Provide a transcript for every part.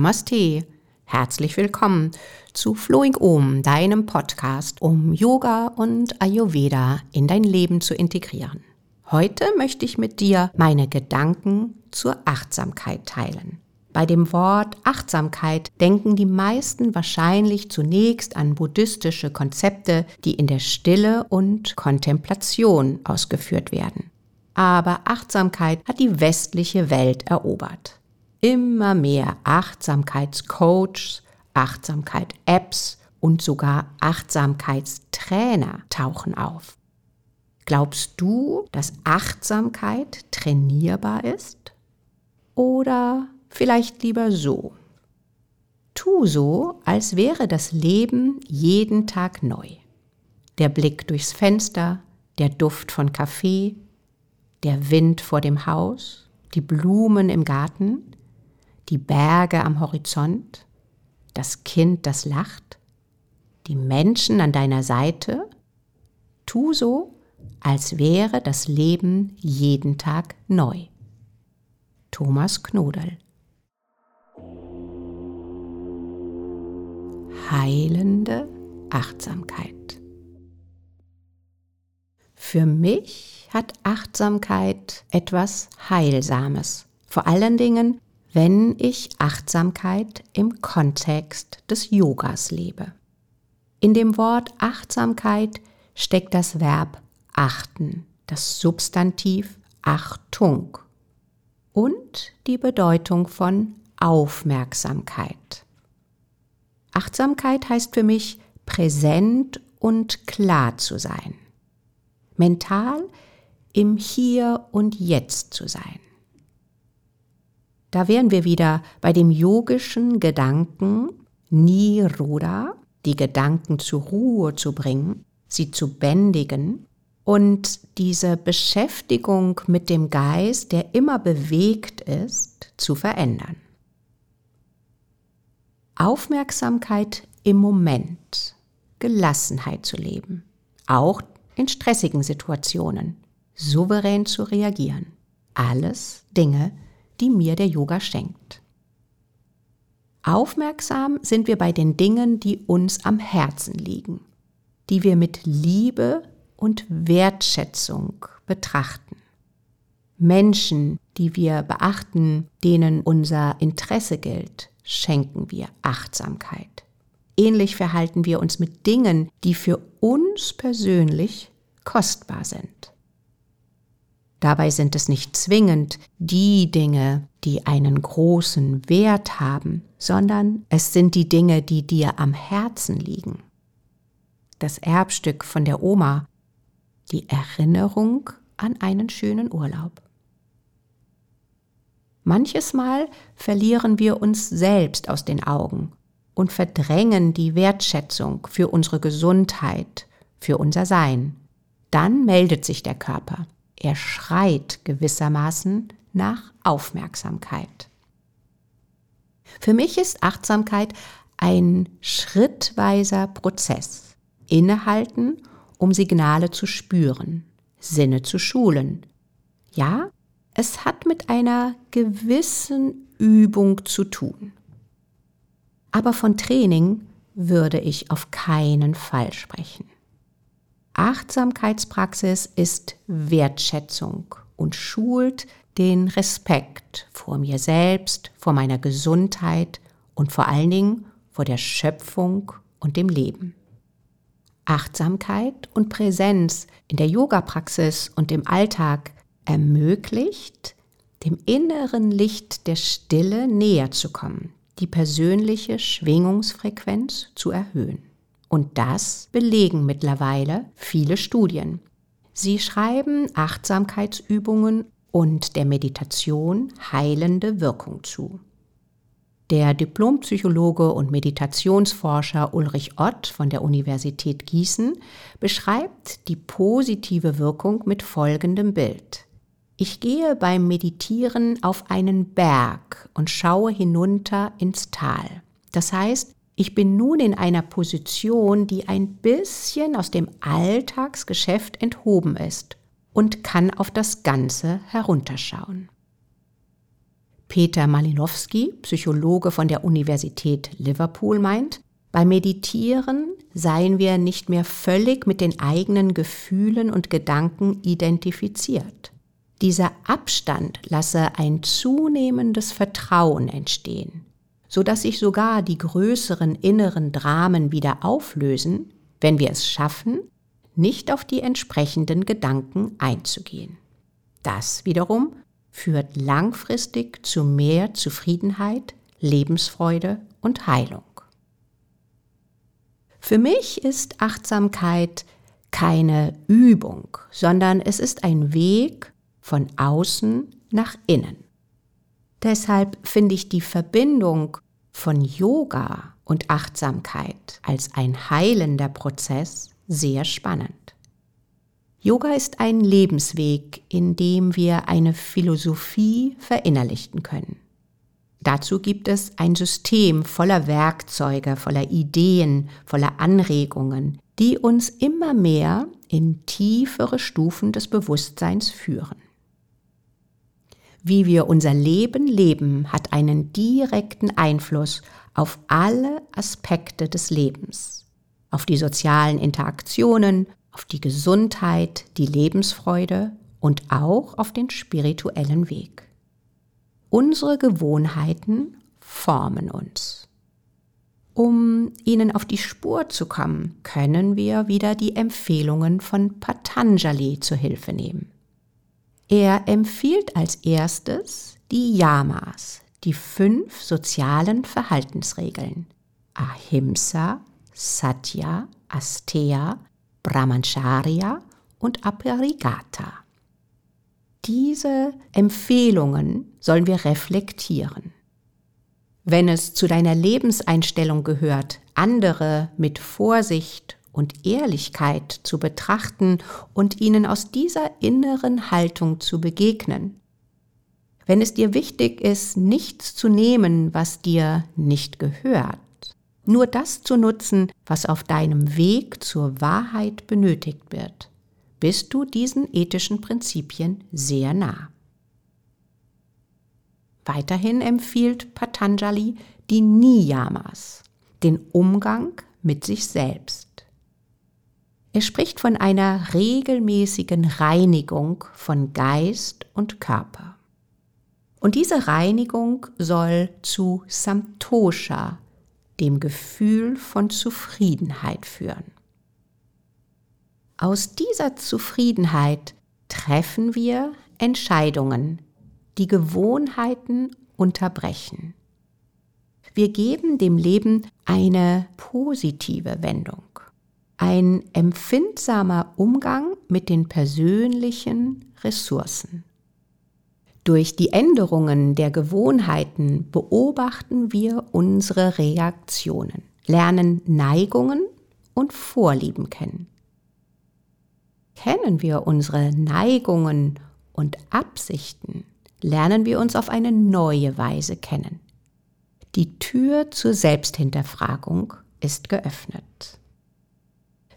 Namaste, herzlich willkommen zu Flowing Om, deinem Podcast, um Yoga und Ayurveda in dein Leben zu integrieren. Heute möchte ich mit dir meine Gedanken zur Achtsamkeit teilen. Bei dem Wort Achtsamkeit denken die meisten wahrscheinlich zunächst an buddhistische Konzepte, die in der Stille und Kontemplation ausgeführt werden. Aber Achtsamkeit hat die westliche Welt erobert. Immer mehr Achtsamkeitscoaches, Achtsamkeit-Apps und sogar Achtsamkeitstrainer tauchen auf. Glaubst du, dass Achtsamkeit trainierbar ist? Oder vielleicht lieber so. Tu so, als wäre das Leben jeden Tag neu. Der Blick durchs Fenster, der Duft von Kaffee, der Wind vor dem Haus, die Blumen im Garten, die Berge am Horizont, das Kind, das lacht, die Menschen an deiner Seite. Tu so, als wäre das Leben jeden Tag neu. Thomas Knodel heilende Achtsamkeit. Für mich hat Achtsamkeit etwas Heilsames, vor allen Dingen, wenn ich Achtsamkeit im Kontext des Yogas lebe. In dem Wort Achtsamkeit steckt das Verb achten, das Substantiv Achtung und die Bedeutung von Aufmerksamkeit. Achtsamkeit heißt für mich präsent und klar zu sein. Mental im Hier und Jetzt zu sein. Da wären wir wieder bei dem yogischen Gedanken Niroda, die Gedanken zur Ruhe zu bringen, sie zu bändigen und diese Beschäftigung mit dem Geist, der immer bewegt ist, zu verändern. Aufmerksamkeit im Moment, Gelassenheit zu leben, auch in stressigen Situationen, souverän zu reagieren. Alles Dinge, die mir der Yoga schenkt. Aufmerksam sind wir bei den Dingen, die uns am Herzen liegen, die wir mit Liebe und Wertschätzung betrachten. Menschen, die wir beachten, denen unser Interesse gilt, schenken wir Achtsamkeit. Ähnlich verhalten wir uns mit Dingen, die für uns persönlich kostbar sind. Dabei sind es nicht zwingend die Dinge, die einen großen Wert haben, sondern es sind die Dinge, die dir am Herzen liegen. Das Erbstück von der Oma, die Erinnerung an einen schönen Urlaub. Manches Mal verlieren wir uns selbst aus den Augen und verdrängen die Wertschätzung für unsere Gesundheit, für unser Sein. Dann meldet sich der Körper. Er schreit gewissermaßen nach Aufmerksamkeit. Für mich ist Achtsamkeit ein schrittweiser Prozess. Innehalten, um Signale zu spüren, Sinne zu schulen. Ja, es hat mit einer gewissen Übung zu tun. Aber von Training würde ich auf keinen Fall sprechen. Achtsamkeitspraxis ist Wertschätzung und schult den Respekt vor mir selbst, vor meiner Gesundheit und vor allen Dingen vor der Schöpfung und dem Leben. Achtsamkeit und Präsenz in der Yoga-Praxis und im Alltag ermöglicht, dem inneren Licht der Stille näher zu kommen, die persönliche Schwingungsfrequenz zu erhöhen. Und das belegen mittlerweile viele Studien. Sie schreiben Achtsamkeitsübungen und der Meditation heilende Wirkung zu. Der Diplompsychologe und Meditationsforscher Ulrich Ott von der Universität Gießen beschreibt die positive Wirkung mit folgendem Bild. Ich gehe beim Meditieren auf einen Berg und schaue hinunter ins Tal. Das heißt, Ich bin nun in einer Position, die ein bisschen aus dem Alltagsgeschäft enthoben ist und kann auf das Ganze herunterschauen. Peter Malinowski, Psychologe von der Universität Liverpool, meint, beim Meditieren seien wir nicht mehr völlig mit den eigenen Gefühlen und Gedanken identifiziert. Dieser Abstand lasse ein zunehmendes Vertrauen entstehen, so dass sich sogar die größeren inneren Dramen wieder auflösen, wenn wir es schaffen, nicht auf die entsprechenden Gedanken einzugehen. Das wiederum führt langfristig zu mehr Zufriedenheit, Lebensfreude und Heilung. Für mich ist Achtsamkeit keine Übung, sondern es ist ein Weg von außen nach innen. Deshalb finde ich die Verbindung von Yoga und Achtsamkeit als ein heilender Prozess sehr spannend. Yoga ist ein Lebensweg, in dem wir eine Philosophie verinnerlichten können. Dazu gibt es ein System voller Werkzeuge, voller Ideen, voller Anregungen, die uns immer mehr in tiefere Stufen des Bewusstseins führen. Wie wir unser Leben leben, hat einen direkten Einfluss auf alle Aspekte des Lebens, auf die sozialen Interaktionen, auf die Gesundheit, die Lebensfreude und auch auf den spirituellen Weg. Unsere Gewohnheiten formen uns. Um ihnen auf die Spur zu kommen, können wir wieder die Empfehlungen von Patanjali zur Hilfe nehmen. Er empfiehlt als erstes die Yamas, die fünf sozialen Verhaltensregeln. Ahimsa, Satya, Asteya, Brahmancharya und Aparigata. Diese Empfehlungen sollen wir reflektieren. Wenn es zu deiner Lebenseinstellung gehört, andere mit Vorsicht und Ehrlichkeit zu betrachten und ihnen aus dieser inneren Haltung zu begegnen. Wenn es dir wichtig ist, nichts zu nehmen, was dir nicht gehört, nur das zu nutzen, was auf deinem Weg zur Wahrheit benötigt wird, bist du diesen ethischen Prinzipien sehr nah. Weiterhin empfiehlt Patanjali die Niyamas, den Umgang mit sich selbst. Er spricht von einer regelmäßigen Reinigung von Geist und Körper. Und diese Reinigung soll zu Samtosha, dem Gefühl von Zufriedenheit führen. Aus dieser Zufriedenheit treffen wir Entscheidungen, die Gewohnheiten unterbrechen. Wir geben dem Leben eine positive Wendung ein empfindsamer Umgang mit den persönlichen Ressourcen. Durch die Änderungen der Gewohnheiten beobachten wir unsere Reaktionen, lernen Neigungen und Vorlieben kennen. Kennen wir unsere Neigungen und Absichten, lernen wir uns auf eine neue Weise kennen. Die Tür zur Selbsthinterfragung ist geöffnet.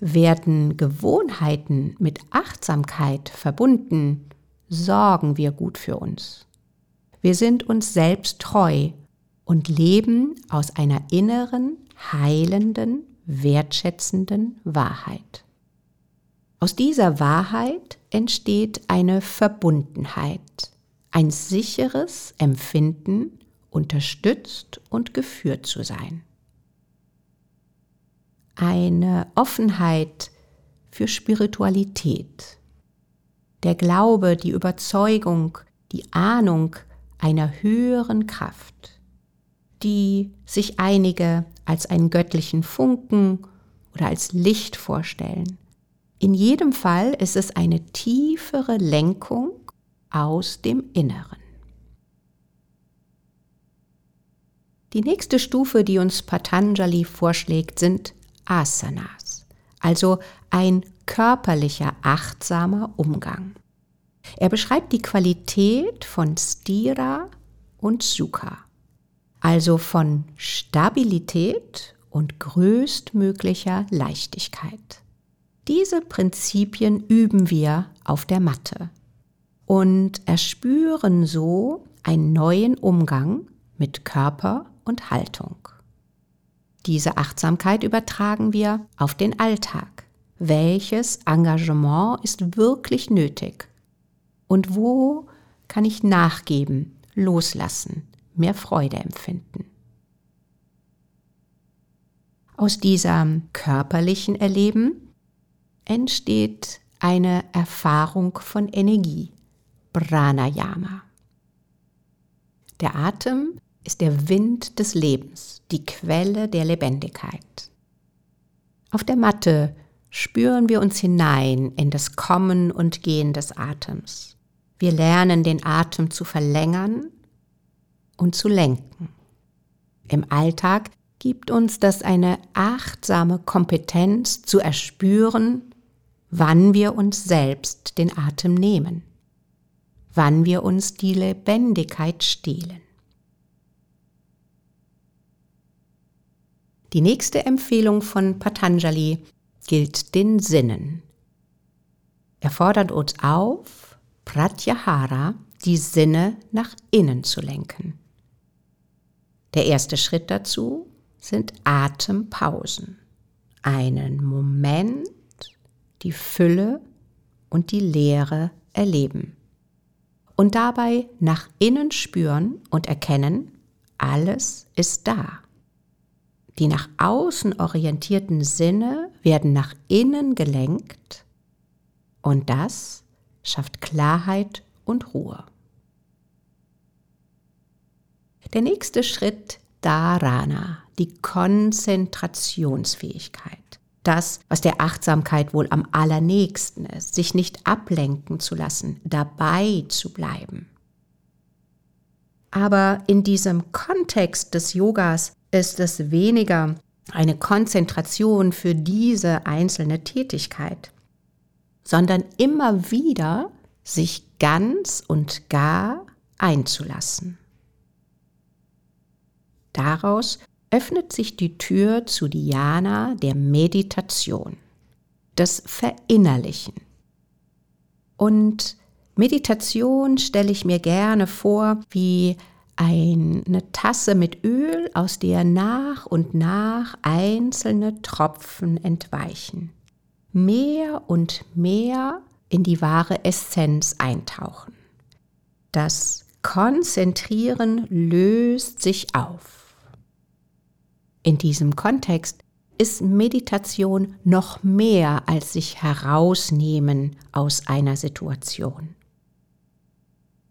Werden Gewohnheiten mit Achtsamkeit verbunden, sorgen wir gut für uns. Wir sind uns selbst treu und leben aus einer inneren, heilenden, wertschätzenden Wahrheit. Aus dieser Wahrheit entsteht eine Verbundenheit, ein sicheres Empfinden, unterstützt und geführt zu sein eine Offenheit für Spiritualität. Der Glaube, die Überzeugung, die Ahnung einer höheren Kraft, die sich einige als einen göttlichen Funken oder als Licht vorstellen. In jedem Fall ist es eine tiefere Lenkung aus dem Inneren. Die nächste Stufe, die uns Patanjali vorschlägt, sind Asanas, also ein körperlicher, achtsamer Umgang. Er beschreibt die Qualität von Stira und Sukha, also von Stabilität und größtmöglicher Leichtigkeit. Diese Prinzipien üben wir auf der Matte und erspüren so einen neuen Umgang mit Körper und Haltung. Diese Achtsamkeit übertragen wir auf den Alltag. Welches Engagement ist wirklich nötig? Und wo kann ich nachgeben, loslassen, mehr Freude empfinden? Aus diesem körperlichen Erleben entsteht eine Erfahrung von Energie, Pranayama. Der Atem ist der Wind des Lebens, die Quelle der Lebendigkeit. Auf der Matte spüren wir uns hinein in das Kommen und Gehen des Atems. Wir lernen den Atem zu verlängern und zu lenken. Im Alltag gibt uns das eine achtsame Kompetenz zu erspüren, wann wir uns selbst den Atem nehmen, wann wir uns die Lebendigkeit stehlen. Die nächste Empfehlung von Patanjali gilt den Sinnen. Er fordert uns auf, Pratyahara, die Sinne nach innen zu lenken. Der erste Schritt dazu sind Atempausen. Einen Moment, die Fülle und die Leere erleben. Und dabei nach innen spüren und erkennen, alles ist da. Die nach außen orientierten Sinne werden nach innen gelenkt und das schafft Klarheit und Ruhe. Der nächste Schritt Dharana, die Konzentrationsfähigkeit. Das, was der Achtsamkeit wohl am allernächsten ist, sich nicht ablenken zu lassen, dabei zu bleiben. Aber in diesem Kontext des Yogas ist es weniger eine Konzentration für diese einzelne Tätigkeit, sondern immer wieder sich ganz und gar einzulassen. Daraus öffnet sich die Tür zu Diana der Meditation, das Verinnerlichen. Und Meditation stelle ich mir gerne vor wie eine Tasse mit Öl, aus der nach und nach einzelne Tropfen entweichen. Mehr und mehr in die wahre Essenz eintauchen. Das Konzentrieren löst sich auf. In diesem Kontext ist Meditation noch mehr als sich herausnehmen aus einer Situation.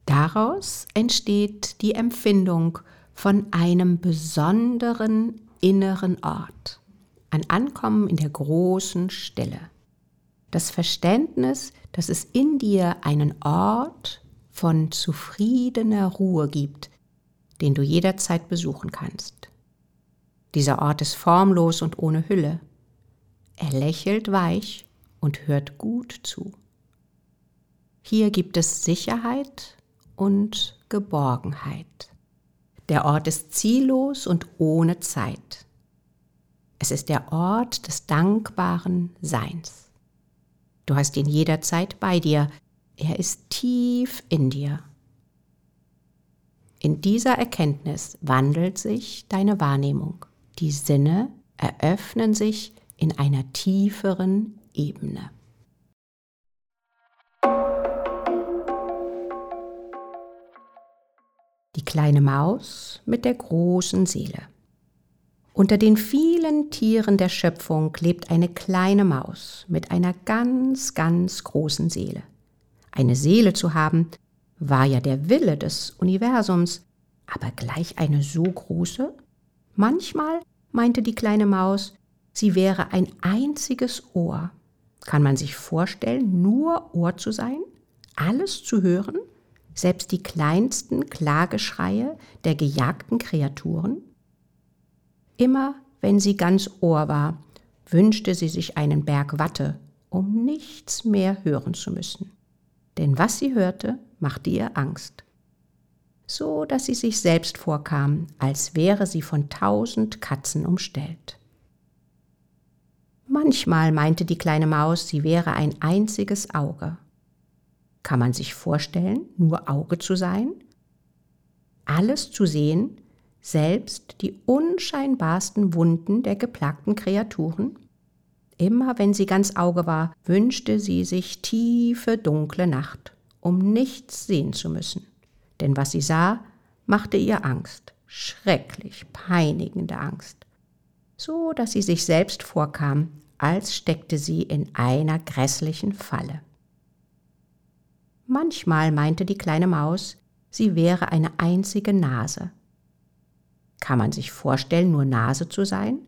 Daraus entsteht die Empfindung von einem besonderen inneren Ort, ein Ankommen in der großen Stille. Das Verständnis, dass es in dir einen Ort von zufriedener Ruhe gibt, den du jederzeit besuchen kannst. Dieser Ort ist formlos und ohne Hülle. Er lächelt weich und hört gut zu. Hier gibt es Sicherheit und Geborgenheit. Der Ort ist ziellos und ohne Zeit. Es ist der Ort des dankbaren Seins. Du hast ihn jederzeit bei dir. Er ist tief in dir. In dieser Erkenntnis wandelt sich deine Wahrnehmung. Die Sinne eröffnen sich in einer tieferen Ebene. Kleine Maus mit der großen Seele. Unter den vielen Tieren der Schöpfung lebt eine kleine Maus mit einer ganz, ganz großen Seele. Eine Seele zu haben, war ja der Wille des Universums, aber gleich eine so große? Manchmal meinte die kleine Maus, sie wäre ein einziges Ohr. Kann man sich vorstellen, nur Ohr zu sein, alles zu hören, selbst die kleinsten Klageschreie der gejagten Kreaturen? Immer wenn sie ganz Ohr war, wünschte sie sich einen Berg Watte, um nichts mehr hören zu müssen. Denn was sie hörte, machte ihr Angst so dass sie sich selbst vorkam, als wäre sie von tausend Katzen umstellt. Manchmal meinte die kleine Maus, sie wäre ein einziges Auge. Kann man sich vorstellen, nur Auge zu sein? Alles zu sehen, selbst die unscheinbarsten Wunden der geplagten Kreaturen? Immer wenn sie ganz Auge war, wünschte sie sich tiefe, dunkle Nacht, um nichts sehen zu müssen. Denn was sie sah, machte ihr Angst, schrecklich peinigende Angst so dass sie sich selbst vorkam, als steckte sie in einer grässlichen Falle. Manchmal meinte die kleine Maus, sie wäre eine einzige Nase. Kann man sich vorstellen, nur Nase zu sein,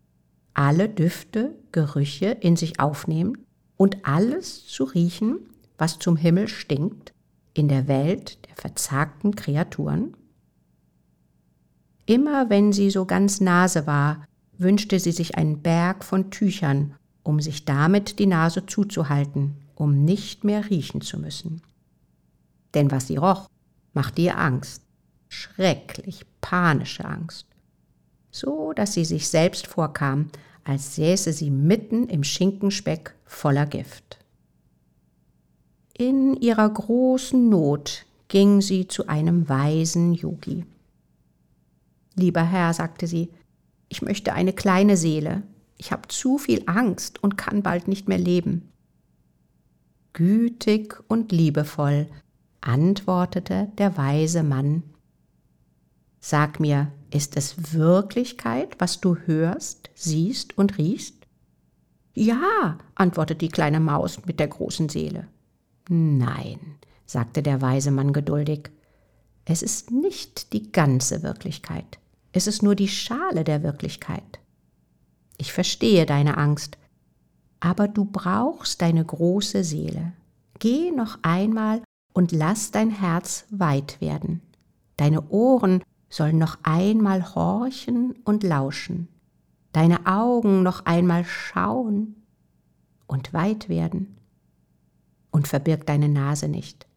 alle Düfte, Gerüche in sich aufnehmen und alles zu riechen, was zum Himmel stinkt, in der Welt der verzagten Kreaturen? Immer wenn sie so ganz Nase war, wünschte sie sich einen Berg von Tüchern, um sich damit die Nase zuzuhalten, um nicht mehr riechen zu müssen. Denn was sie roch, machte ihr Angst, schrecklich panische Angst, so dass sie sich selbst vorkam, als säße sie mitten im Schinkenspeck voller Gift. In ihrer großen Not ging sie zu einem weisen Yogi. Lieber Herr, sagte sie, ich möchte eine kleine Seele. Ich habe zu viel Angst und kann bald nicht mehr leben. Gütig und liebevoll antwortete der weise Mann. Sag mir, ist es Wirklichkeit, was du hörst, siehst und riechst? Ja, antwortete die kleine Maus mit der großen Seele. Nein, sagte der weise Mann geduldig, es ist nicht die ganze Wirklichkeit. Es ist nur die Schale der Wirklichkeit. Ich verstehe deine Angst, aber du brauchst deine große Seele. Geh noch einmal und lass dein Herz weit werden. Deine Ohren sollen noch einmal horchen und lauschen, deine Augen noch einmal schauen und weit werden. Und verbirg deine Nase nicht.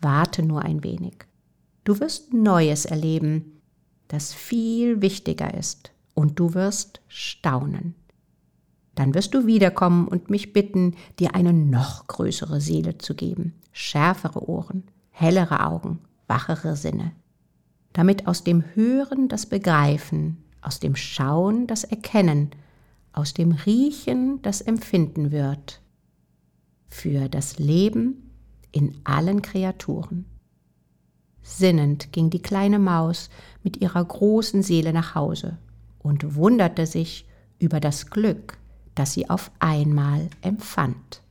Warte nur ein wenig. Du wirst Neues erleben, das viel wichtiger ist, und du wirst staunen. Dann wirst du wiederkommen und mich bitten, dir eine noch größere Seele zu geben, schärfere Ohren, hellere Augen, wachere Sinne, damit aus dem Hören das Begreifen, aus dem Schauen das Erkennen, aus dem Riechen das Empfinden wird, für das Leben in allen Kreaturen. Sinnend ging die kleine Maus mit ihrer großen Seele nach Hause und wunderte sich über das Glück, das sie auf einmal empfand.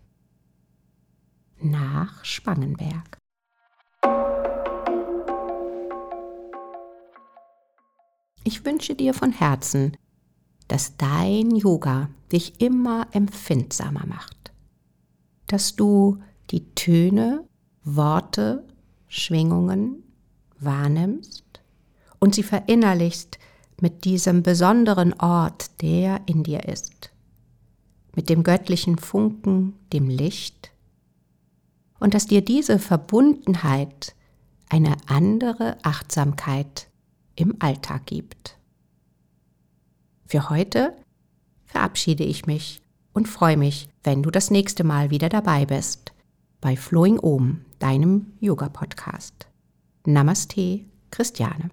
Nach Spangenberg. Ich wünsche dir von Herzen, dass dein Yoga dich immer empfindsamer macht, dass du die Töne, Worte, Schwingungen wahrnimmst und sie verinnerlichst mit diesem besonderen Ort, der in dir ist, mit dem göttlichen Funken, dem Licht, und dass dir diese Verbundenheit eine andere Achtsamkeit im Alltag gibt. Für heute verabschiede ich mich und freue mich, wenn du das nächste Mal wieder dabei bist bei Flowing Om, deinem Yoga-Podcast. Namaste, Christiane.